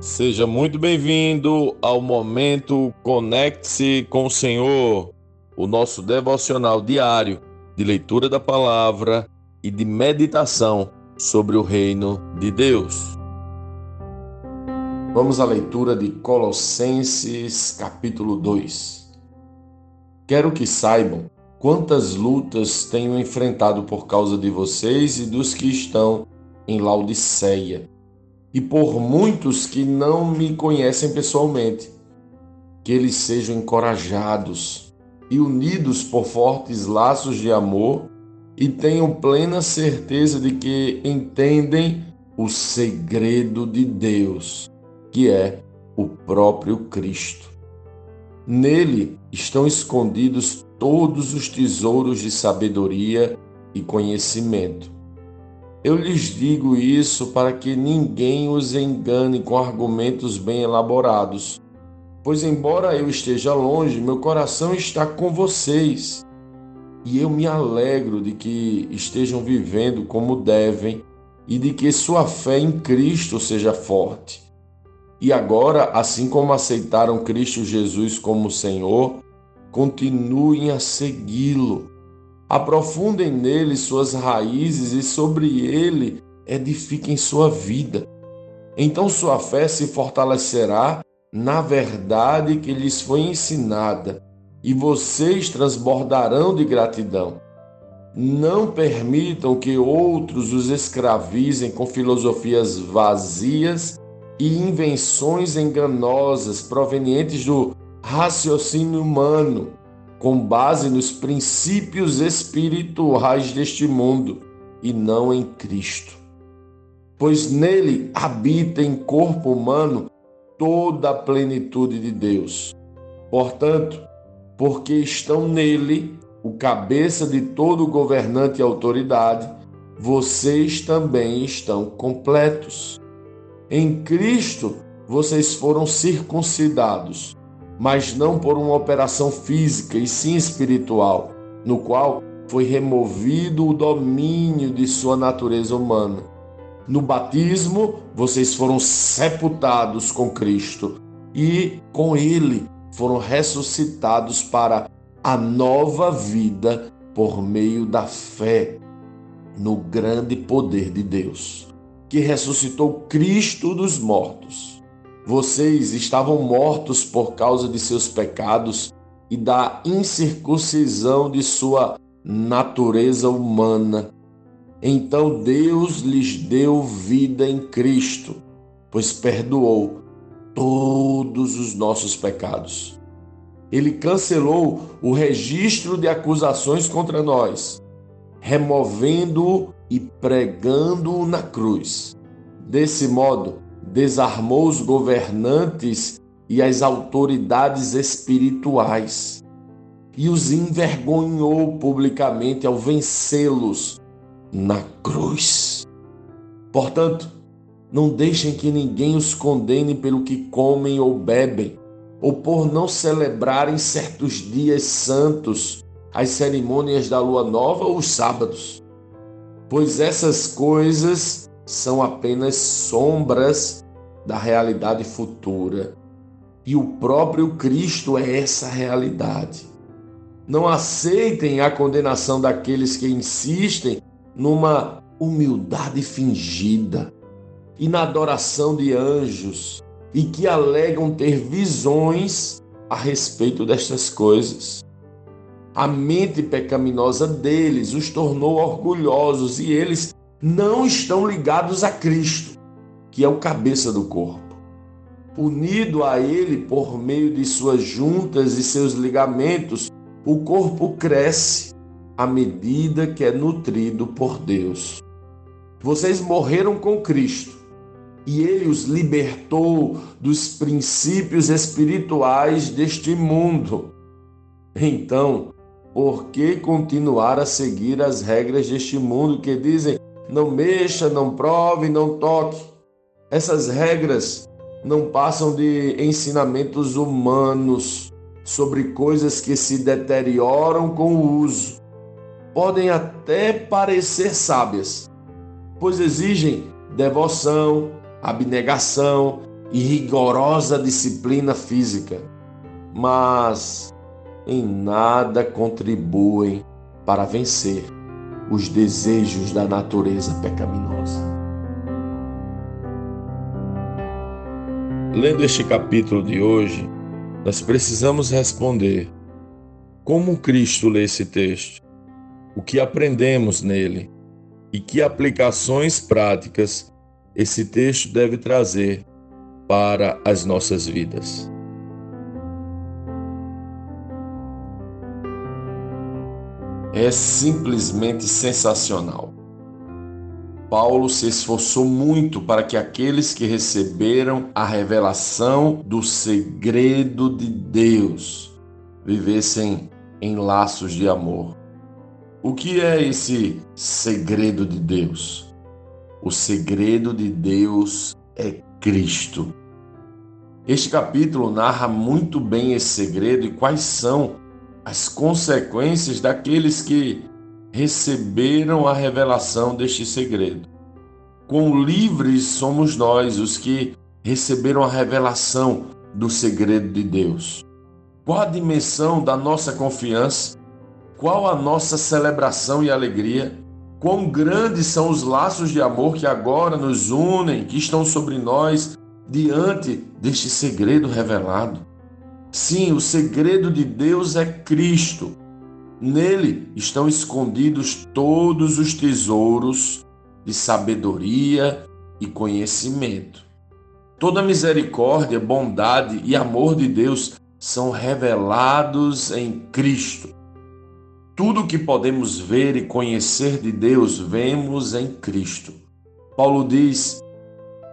Seja muito bem-vindo ao momento Conecte-se com o Senhor, o nosso devocional diário de leitura da palavra e de meditação sobre o reino de Deus. Vamos à leitura de Colossenses, capítulo 2. Quero que saibam quantas lutas tenho enfrentado por causa de vocês e dos que estão em Laodiceia e por muitos que não me conhecem pessoalmente. Que eles sejam encorajados e unidos por fortes laços de amor e tenham plena certeza de que entendem o segredo de Deus, que é o próprio Cristo. Nele estão escondidos todos os tesouros de sabedoria e conhecimento. Eu lhes digo isso para que ninguém os engane com argumentos bem elaborados. Pois, embora eu esteja longe, meu coração está com vocês. E eu me alegro de que estejam vivendo como devem e de que sua fé em Cristo seja forte. E agora, assim como aceitaram Cristo Jesus como Senhor, continuem a segui-lo Aprofundem nele suas raízes e sobre ele edifiquem sua vida. Então sua fé se fortalecerá na verdade que lhes foi ensinada, e vocês transbordarão de gratidão. Não permitam que outros os escravizem com filosofias vazias e invenções enganosas provenientes do raciocínio humano com base nos princípios espirituais deste mundo e não em Cristo. Pois nele habita em corpo humano toda a plenitude de Deus. Portanto, porque estão nele, o cabeça de todo governante e autoridade, vocês também estão completos. Em Cristo, vocês foram circuncidados mas não por uma operação física, e sim espiritual, no qual foi removido o domínio de sua natureza humana. No batismo, vocês foram sepultados com Cristo e com Ele foram ressuscitados para a nova vida por meio da fé no grande poder de Deus, que ressuscitou Cristo dos mortos vocês estavam mortos por causa de seus pecados e da incircuncisão de sua natureza humana. Então Deus lhes deu vida em Cristo, pois perdoou todos os nossos pecados. Ele cancelou o registro de acusações contra nós, removendo-o e pregando-o na cruz. Desse modo, desarmou os governantes e as autoridades espirituais e os envergonhou publicamente ao vencê-los na cruz. Portanto, não deixem que ninguém os condene pelo que comem ou bebem, ou por não celebrarem certos dias santos, as cerimônias da lua nova ou os sábados, pois essas coisas são apenas sombras da realidade futura. E o próprio Cristo é essa realidade. Não aceitem a condenação daqueles que insistem numa humildade fingida e na adoração de anjos e que alegam ter visões a respeito destas coisas. A mente pecaminosa deles os tornou orgulhosos e eles não estão ligados a Cristo, que é o cabeça do corpo. Unido a Ele por meio de suas juntas e seus ligamentos, o corpo cresce à medida que é nutrido por Deus. Vocês morreram com Cristo e Ele os libertou dos princípios espirituais deste mundo. Então, por que continuar a seguir as regras deste mundo que dizem não mexa, não prove, não toque. Essas regras não passam de ensinamentos humanos sobre coisas que se deterioram com o uso. Podem até parecer sábias, pois exigem devoção, abnegação, e rigorosa disciplina física, mas em nada contribuem para vencer os desejos da natureza pecaminosa. Lendo este capítulo de hoje, nós precisamos responder como Cristo lê esse texto, o que aprendemos nele e que aplicações práticas esse texto deve trazer para as nossas vidas. É simplesmente sensacional. Paulo se esforçou muito para que aqueles que receberam a revelação do segredo de Deus vivessem em laços de amor. O que é esse segredo de Deus? O segredo de Deus é Cristo. Este capítulo narra muito bem esse segredo e quais são as consequências daqueles que receberam a revelação deste segredo. Quão livres somos nós, os que receberam a revelação do segredo de Deus. Qual a dimensão da nossa confiança? Qual a nossa celebração e alegria? Quão grandes são os laços de amor que agora nos unem, que estão sobre nós diante deste segredo revelado. Sim, o segredo de Deus é Cristo. Nele estão escondidos todos os tesouros de sabedoria e conhecimento. Toda misericórdia, bondade e amor de Deus são revelados em Cristo. Tudo que podemos ver e conhecer de Deus, vemos em Cristo. Paulo diz: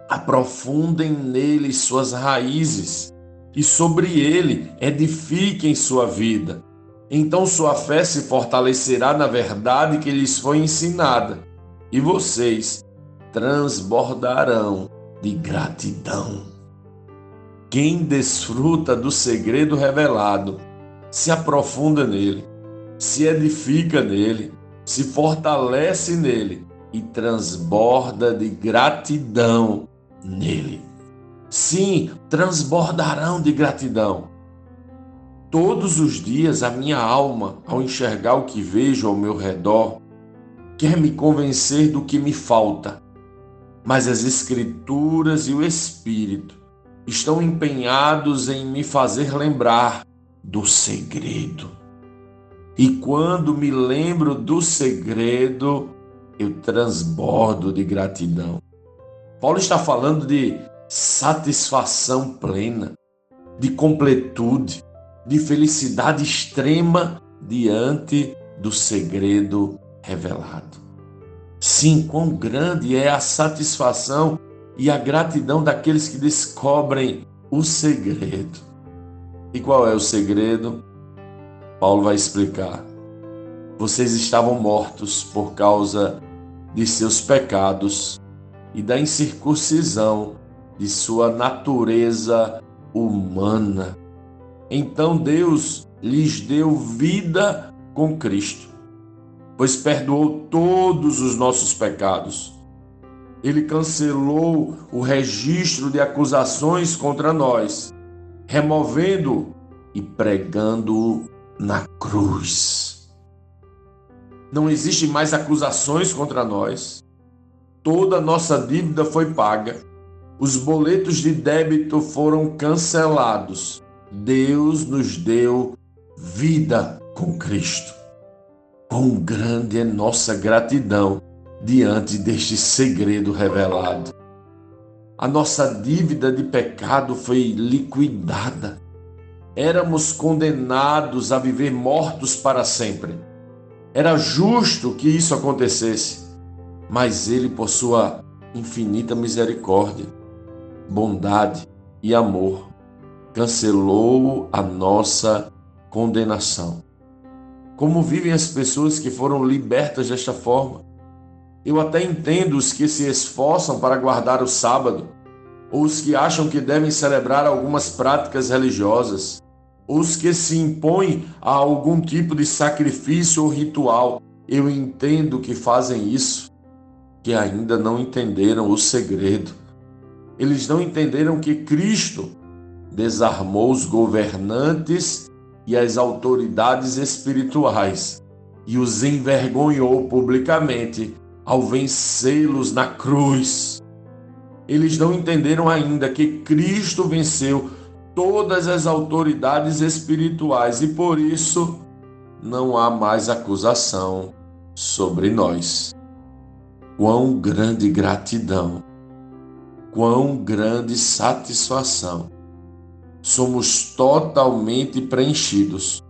aprofundem nele suas raízes e sobre ele edifiquem sua vida. Então sua fé se fortalecerá na verdade que lhes foi ensinada, e vocês transbordarão de gratidão. Quem desfruta do segredo revelado se aprofunda nele, se edifica nele, se fortalece nele e transborda de gratidão nele. Sim, transbordarão de gratidão. Todos os dias a minha alma, ao enxergar o que vejo ao meu redor, quer me convencer do que me falta. Mas as Escrituras e o Espírito estão empenhados em me fazer lembrar do segredo. E quando me lembro do segredo, eu transbordo de gratidão. Paulo está falando de satisfação plena, de completude, de felicidade extrema diante do segredo revelado. Sim, quão grande é a satisfação e a gratidão daqueles que descobrem o segredo. E qual é o segredo? Paulo vai explicar. Vocês estavam mortos por causa de seus pecados e da incircuncisão de sua natureza humana. Então Deus lhes deu vida com Cristo, pois perdoou todos os nossos pecados. Ele cancelou o registro de acusações contra nós, removendo e pregando na cruz. Não existe mais acusações contra nós toda a nossa dívida foi paga, os boletos de débito foram cancelados. Deus nos deu vida com Cristo. Quão grande é nossa gratidão diante deste segredo revelado. A nossa dívida de pecado foi liquidada. Éramos condenados a viver mortos para sempre. Era justo que isso acontecesse mas ele, por sua infinita misericórdia, bondade e amor, cancelou a nossa condenação. Como vivem as pessoas que foram libertas desta forma? Eu até entendo os que se esforçam para guardar o sábado, ou os que acham que devem celebrar algumas práticas religiosas, ou os que se impõem a algum tipo de sacrifício ou ritual. Eu entendo que fazem isso que ainda não entenderam o segredo. Eles não entenderam que Cristo desarmou os governantes e as autoridades espirituais e os envergonhou publicamente ao vencê-los na cruz. Eles não entenderam ainda que Cristo venceu todas as autoridades espirituais e por isso não há mais acusação sobre nós. Quão grande gratidão, quão grande satisfação. Somos totalmente preenchidos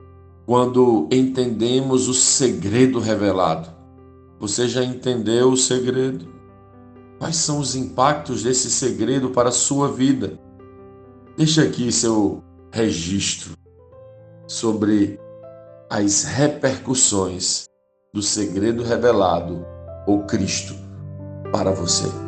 quando entendemos o segredo revelado. Você já entendeu o segredo? Quais são os impactos desse segredo para a sua vida? Deixa aqui seu registro sobre as repercussões do segredo revelado ou Cristo para você.